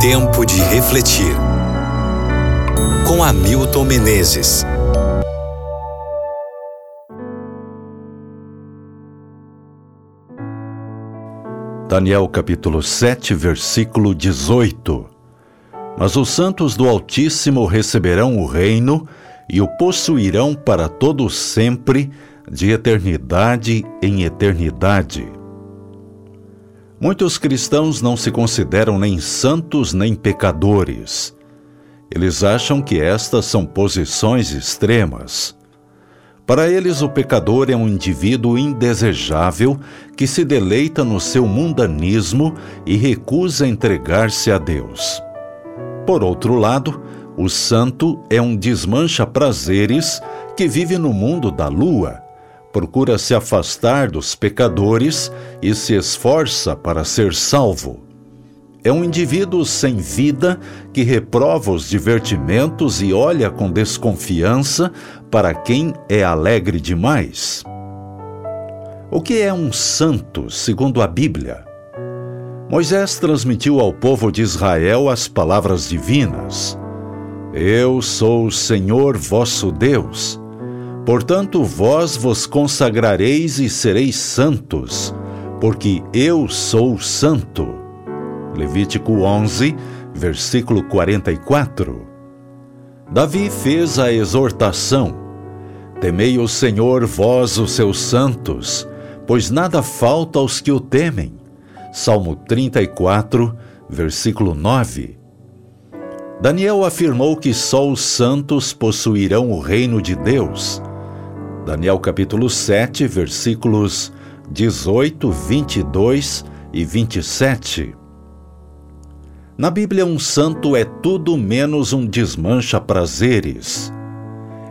Tempo de refletir. Com Hamilton Menezes. Daniel capítulo 7, versículo 18. Mas os santos do Altíssimo receberão o reino e o possuirão para todo sempre, de eternidade em eternidade. Muitos cristãos não se consideram nem santos nem pecadores. Eles acham que estas são posições extremas. Para eles, o pecador é um indivíduo indesejável que se deleita no seu mundanismo e recusa entregar-se a Deus. Por outro lado, o santo é um desmancha-prazeres que vive no mundo da lua, procura se afastar dos pecadores e se esforça para ser salvo. É um indivíduo sem vida que reprova os divertimentos e olha com desconfiança para quem é alegre demais. O que é um santo, segundo a Bíblia? Moisés transmitiu ao povo de Israel as palavras divinas: Eu sou o Senhor vosso Deus. Portanto, vós vos consagrareis e sereis santos, porque eu sou santo. Levítico 11, versículo 44. Davi fez a exortação: Temei o Senhor, vós os seus santos, pois nada falta aos que o temem. Salmo 34, versículo 9. Daniel afirmou que só os santos possuirão o reino de Deus. Daniel capítulo 7, versículos 18, 22 e 27. Na Bíblia, um santo é tudo menos um desmancha-prazeres.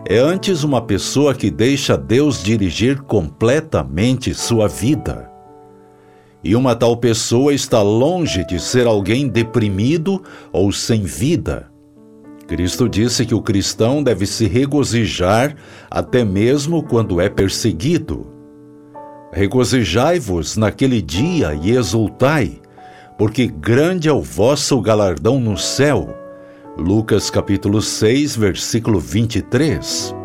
É antes uma pessoa que deixa Deus dirigir completamente sua vida. E uma tal pessoa está longe de ser alguém deprimido ou sem vida. Cristo disse que o cristão deve se regozijar até mesmo quando é perseguido. Regozijai-vos naquele dia e exultai porque grande é o vosso galardão no céu. Lucas capítulo 6, versículo 23.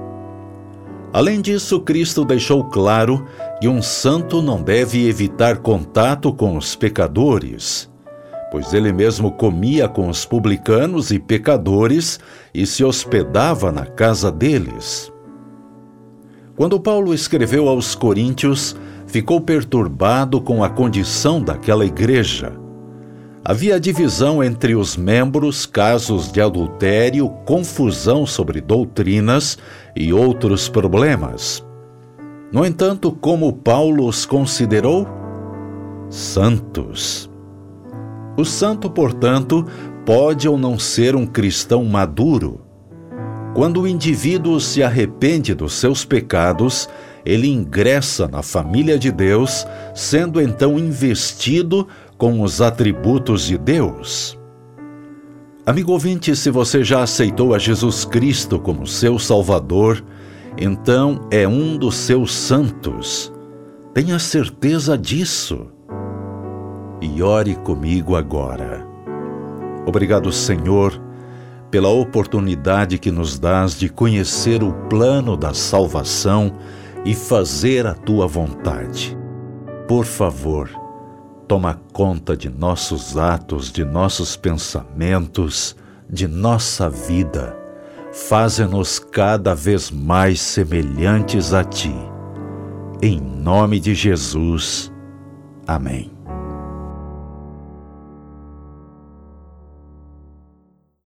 Além disso, Cristo deixou claro que um santo não deve evitar contato com os pecadores, pois ele mesmo comia com os publicanos e pecadores e se hospedava na casa deles. Quando Paulo escreveu aos Coríntios, ficou perturbado com a condição daquela igreja Havia divisão entre os membros, casos de adultério, confusão sobre doutrinas e outros problemas. No entanto, como Paulo os considerou? Santos. O santo, portanto, pode ou não ser um cristão maduro. Quando o indivíduo se arrepende dos seus pecados, ele ingressa na família de Deus, sendo então investido com os atributos de Deus. Amigo ouvinte, se você já aceitou a Jesus Cristo como seu Salvador, então é um dos seus santos. Tenha certeza disso. E ore comigo agora. Obrigado, Senhor, pela oportunidade que nos dás de conhecer o plano da salvação e fazer a tua vontade. Por favor, toma conta de nossos atos, de nossos pensamentos, de nossa vida. Faze-nos cada vez mais semelhantes a Ti. Em nome de Jesus. Amém.